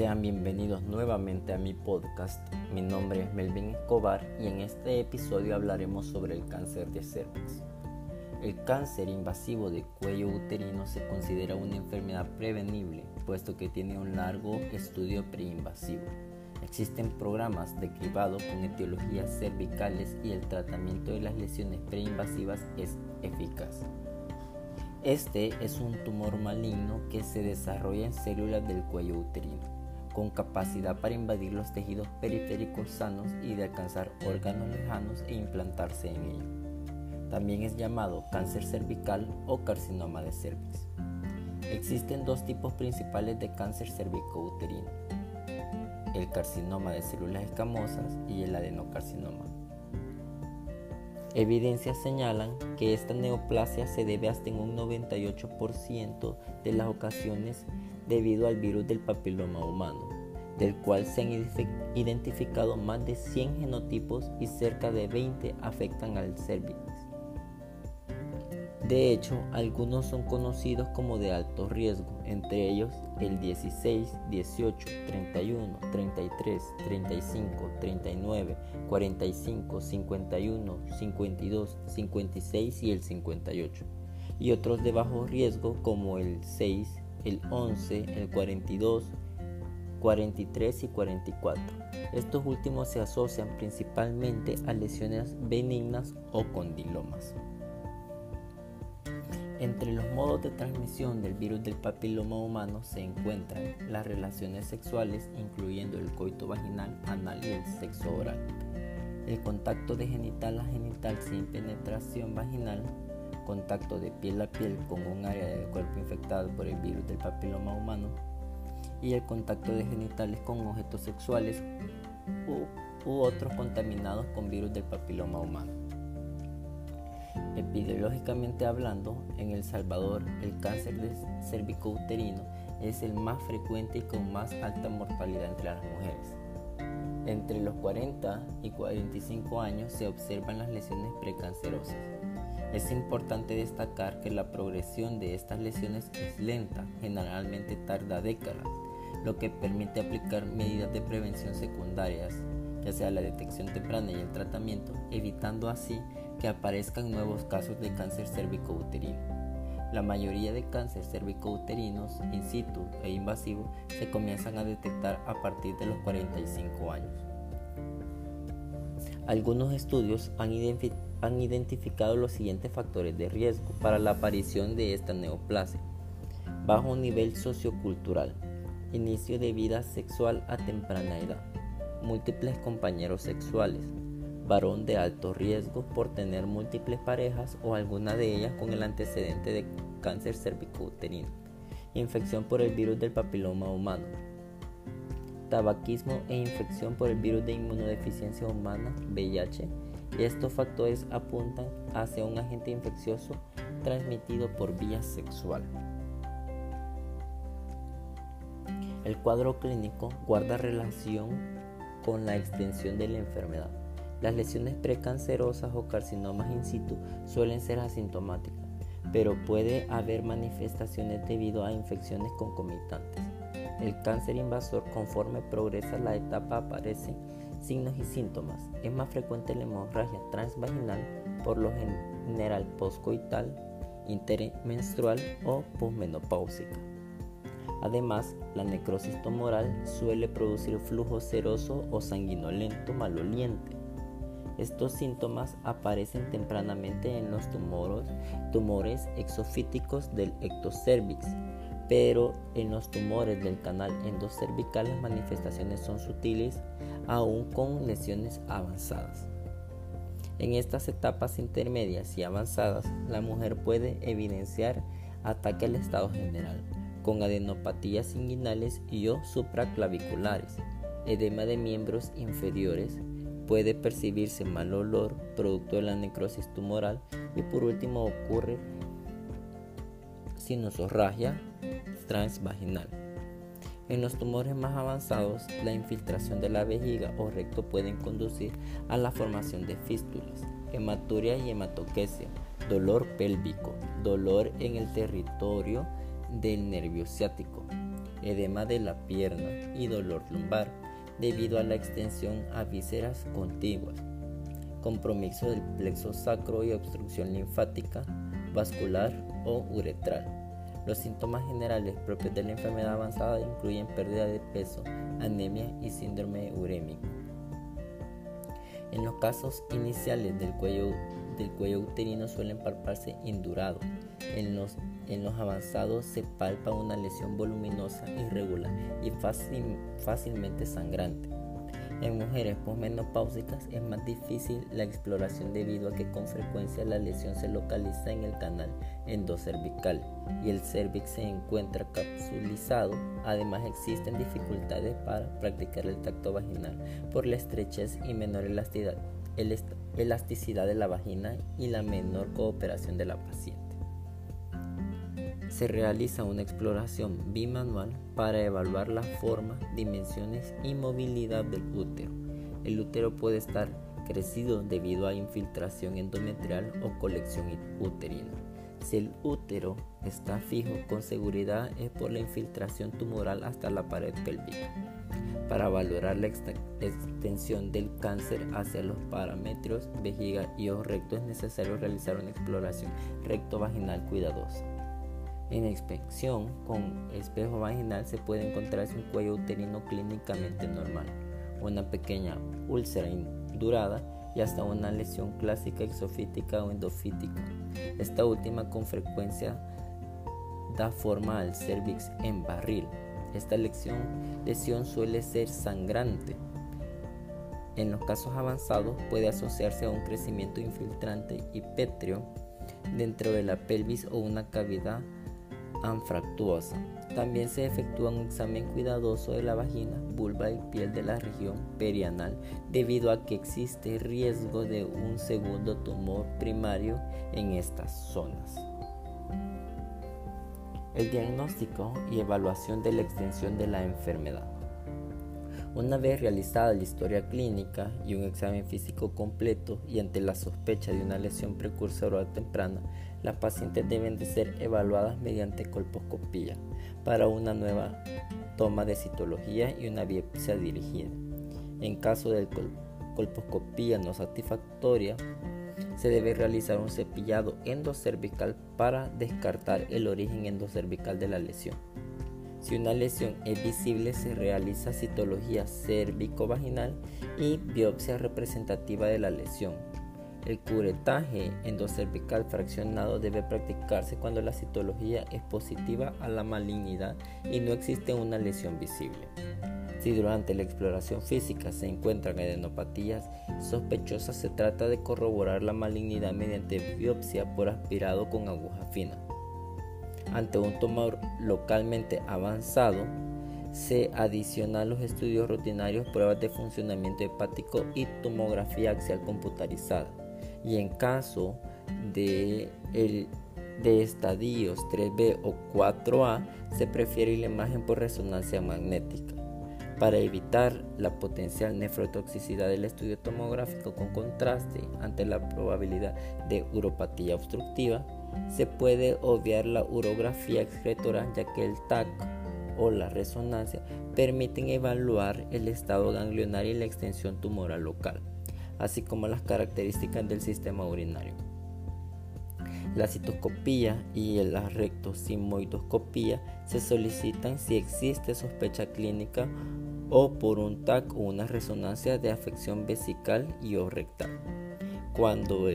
Sean bienvenidos nuevamente a mi podcast. Mi nombre es Melvin Escobar y en este episodio hablaremos sobre el cáncer de cervix. El cáncer invasivo de cuello uterino se considera una enfermedad prevenible, puesto que tiene un largo estudio preinvasivo. Existen programas de cribado con etiologías cervicales y el tratamiento de las lesiones preinvasivas es eficaz. Este es un tumor maligno que se desarrolla en células del cuello uterino con capacidad para invadir los tejidos periféricos sanos y de alcanzar órganos lejanos e implantarse en ellos. También es llamado cáncer cervical o carcinoma de cervix. Existen dos tipos principales de cáncer cervicouterino, el carcinoma de células escamosas y el adenocarcinoma. Evidencias señalan que esta neoplasia se debe hasta en un 98% de las ocasiones debido al virus del papiloma humano, del cual se han identificado más de 100 genotipos y cerca de 20 afectan al cervix. De hecho, algunos son conocidos como de alto riesgo, entre ellos el 16, 18, 31, 33, 35, 39, 45, 51, 52, 56 y el 58, y otros de bajo riesgo como el 6, el 11, el 42, 43 y 44. Estos últimos se asocian principalmente a lesiones benignas o condilomas. Entre los modos de transmisión del virus del papiloma humano se encuentran las relaciones sexuales, incluyendo el coito vaginal, anal y el sexo oral, el contacto de genital a genital sin penetración vaginal, contacto de piel a piel con un área del cuerpo infectado por el virus del papiloma humano y el contacto de genitales con objetos sexuales u, otros contaminados con virus del papiloma humano. Epidemiológicamente hablando, en El Salvador el cáncer de cervicouterino es el más frecuente y con más alta mortalidad entre las mujeres. Entre los 40 y 45 años se observan las lesiones precancerosas. Es importante destacar que la progresión de estas lesiones es lenta, generalmente tarda décadas, lo que permite aplicar medidas de prevención secundarias, ya sea la detección temprana y el tratamiento, evitando así que aparezcan nuevos casos de cáncer cervicouterino. La mayoría de cáncer cervicouterinos in situ e invasivo se comienzan a detectar a partir de los 45 años. Algunos estudios han identificado han identificado los siguientes factores de riesgo para la aparición de esta neoplasia. Bajo nivel sociocultural, inicio de vida sexual a temprana edad, múltiples compañeros sexuales, varón de alto riesgo por tener múltiples parejas o alguna de ellas con el antecedente de cáncer cervicouterino, infección por el virus del papiloma humano, tabaquismo e infección por el virus de inmunodeficiencia humana, VIH, estos factores apuntan hacia un agente infeccioso transmitido por vía sexual. El cuadro clínico guarda relación con la extensión de la enfermedad. Las lesiones precancerosas o carcinomas in situ suelen ser asintomáticas, pero puede haber manifestaciones debido a infecciones concomitantes. El cáncer invasor conforme progresa la etapa aparece Signos y síntomas. Es más frecuente la hemorragia transvaginal, por lo general postcoital, intermenstrual o posmenopáusica. Además, la necrosis tumoral suele producir flujo seroso o sanguinolento maloliente. Estos síntomas aparecen tempranamente en los tumores, tumores exofíticos del ectocervix, pero en los tumores del canal endocervical las manifestaciones son sutiles aún con lesiones avanzadas. En estas etapas intermedias y avanzadas, la mujer puede evidenciar ataque al estado general, con adenopatías inguinales y o supraclaviculares, edema de miembros inferiores, puede percibirse mal olor producto de la necrosis tumoral y por último ocurre sinusorragia transvaginal. En los tumores más avanzados, la infiltración de la vejiga o recto pueden conducir a la formación de fístulas, hematuria y hematoquesia, dolor pélvico, dolor en el territorio del nervio ciático, edema de la pierna y dolor lumbar debido a la extensión a vísceras contiguas, compromiso del plexo sacro y obstrucción linfática, vascular o uretral. Los síntomas generales propios de la enfermedad avanzada incluyen pérdida de peso, anemia y síndrome urémico. En los casos iniciales del cuello, del cuello uterino suelen palparse indurado. En los, en los avanzados se palpa una lesión voluminosa, irregular y fácilmente sangrante. En mujeres posmenopáusicas es más difícil la exploración debido a que con frecuencia la lesión se localiza en el canal endocervical y el cervix se encuentra capsulizado. Además existen dificultades para practicar el tacto vaginal por la estrechez y menor elasticidad, elasticidad de la vagina y la menor cooperación de la paciente se realiza una exploración bimanual para evaluar la forma, dimensiones y movilidad del útero. El útero puede estar crecido debido a infiltración endometrial o colección uterina. Si el útero está fijo, con seguridad es por la infiltración tumoral hasta la pared pélvica. Para valorar la extensión del cáncer hacia los parámetros vejiga y o recto es necesario realizar una exploración recto-vaginal cuidadosa. En inspección con espejo vaginal se puede encontrar un cuello uterino clínicamente normal, una pequeña úlcera indurada y hasta una lesión clásica exofítica o endofítica. Esta última con frecuencia da forma al cervix en barril. Esta lesión suele ser sangrante. En los casos avanzados puede asociarse a un crecimiento infiltrante y pétreo dentro de la pelvis o una cavidad anfractuosa. También se efectúa un examen cuidadoso de la vagina, vulva y piel de la región perianal debido a que existe riesgo de un segundo tumor primario en estas zonas. El diagnóstico y evaluación de la extensión de la enfermedad. Una vez realizada la historia clínica y un examen físico completo y ante la sospecha de una lesión precursora temprana, las pacientes deben de ser evaluadas mediante colposcopía para una nueva toma de citología y una biopsia dirigida. En caso de colposcopía no satisfactoria, se debe realizar un cepillado endocervical para descartar el origen endocervical de la lesión. Si una lesión es visible, se realiza citología cérvico-vaginal y biopsia representativa de la lesión. El curetaje endocervical fraccionado debe practicarse cuando la citología es positiva a la malignidad y no existe una lesión visible. Si durante la exploración física se encuentran adenopatías sospechosas, se trata de corroborar la malignidad mediante biopsia por aspirado con aguja fina. Ante un tumor localmente avanzado, se adiciona a los estudios rutinarios pruebas de funcionamiento hepático y tomografía axial computarizada y en caso de, de estadios 3B o 4A se prefiere la imagen por resonancia magnética. Para evitar la potencial nefrotoxicidad del estudio tomográfico con contraste ante la probabilidad de uropatía obstructiva, se puede obviar la urografía excretora ya que el TAC o la resonancia permiten evaluar el estado ganglionario y la extensión tumoral local así como las características del sistema urinario. La citoscopía y la rectosimoidoscopía se solicitan si existe sospecha clínica o por un TAC o una resonancia de afección vesical y o rectal. Cuando,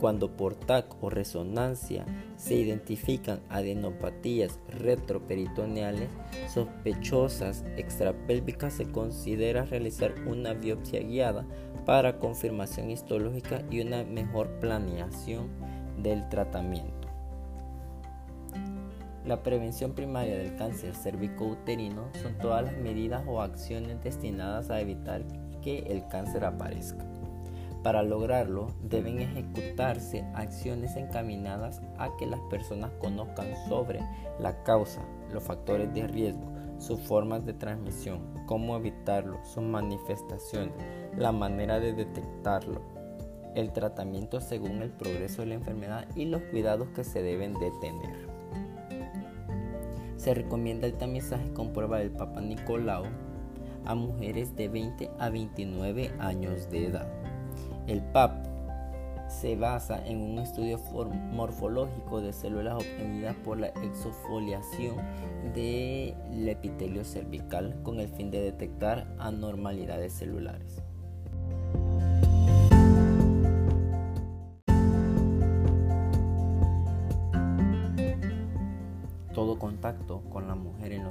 cuando por TAC o resonancia se identifican adenopatías retroperitoneales sospechosas extrapélvicas, se considera realizar una biopsia guiada para confirmación histológica y una mejor planeación del tratamiento. La prevención primaria del cáncer cervicouterino son todas las medidas o acciones destinadas a evitar que el cáncer aparezca. Para lograrlo deben ejecutarse acciones encaminadas a que las personas conozcan sobre la causa, los factores de riesgo, sus formas de transmisión, cómo evitarlo, sus manifestaciones, la manera de detectarlo, el tratamiento según el progreso de la enfermedad y los cuidados que se deben de tener. Se recomienda el tamizaje con prueba del Papa Nicolau a mujeres de 20 a 29 años de edad. El PAP se basa en un estudio morfológico de células obtenidas por la exofoliación del epitelio cervical con el fin de detectar anormalidades celulares.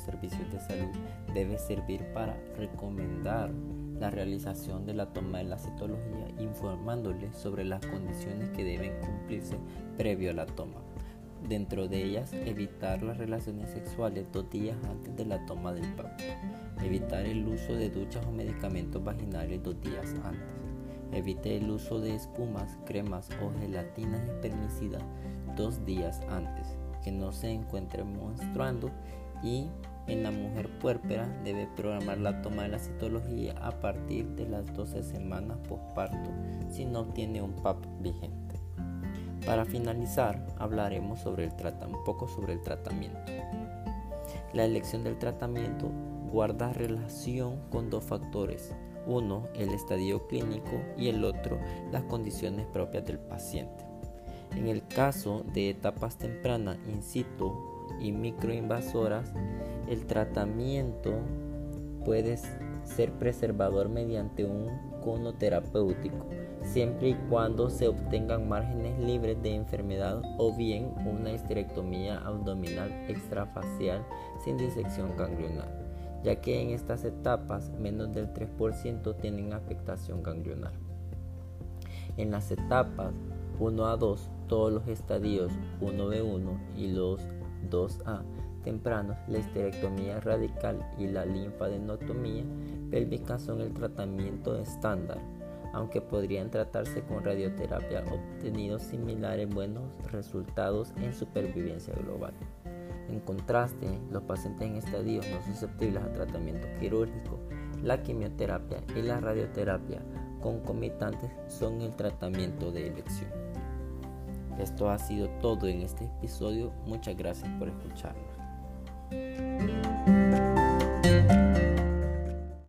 Servicios de salud debe servir para recomendar la realización de la toma de la citología informándole sobre las condiciones que deben cumplirse previo a la toma. Dentro de ellas, evitar las relaciones sexuales dos días antes de la toma del PAP. Evitar el uso de duchas o medicamentos vaginales dos días antes. Evite el uso de espumas, cremas o gelatinas espermicidas dos días antes que no se encuentre menstruando y en la mujer puérpera debe programar la toma de la citología a partir de las 12 semanas postparto si no tiene un PAP vigente. Para finalizar, hablaremos sobre el un poco sobre el tratamiento. La elección del tratamiento guarda relación con dos factores. Uno, el estadio clínico y el otro, las condiciones propias del paciente. En el caso de etapas tempranas in situ y microinvasoras, el tratamiento puede ser preservador mediante un cono terapéutico, siempre y cuando se obtengan márgenes libres de enfermedad o bien una histerectomía abdominal extrafacial sin disección ganglionar, ya que en estas etapas menos del 3% tienen afectación ganglionar. En las etapas 1 a 2 todos los estadios 1B1 y los 2A tempranos, la histerectomía radical y la linfadenotomía pélvica son el tratamiento estándar, aunque podrían tratarse con radioterapia obtenidos similares buenos resultados en supervivencia global. En contraste, los pacientes en estadios no susceptibles a tratamiento quirúrgico, la quimioterapia y la radioterapia concomitantes son el tratamiento de elección. Esto ha sido todo en este episodio. Muchas gracias por escucharnos.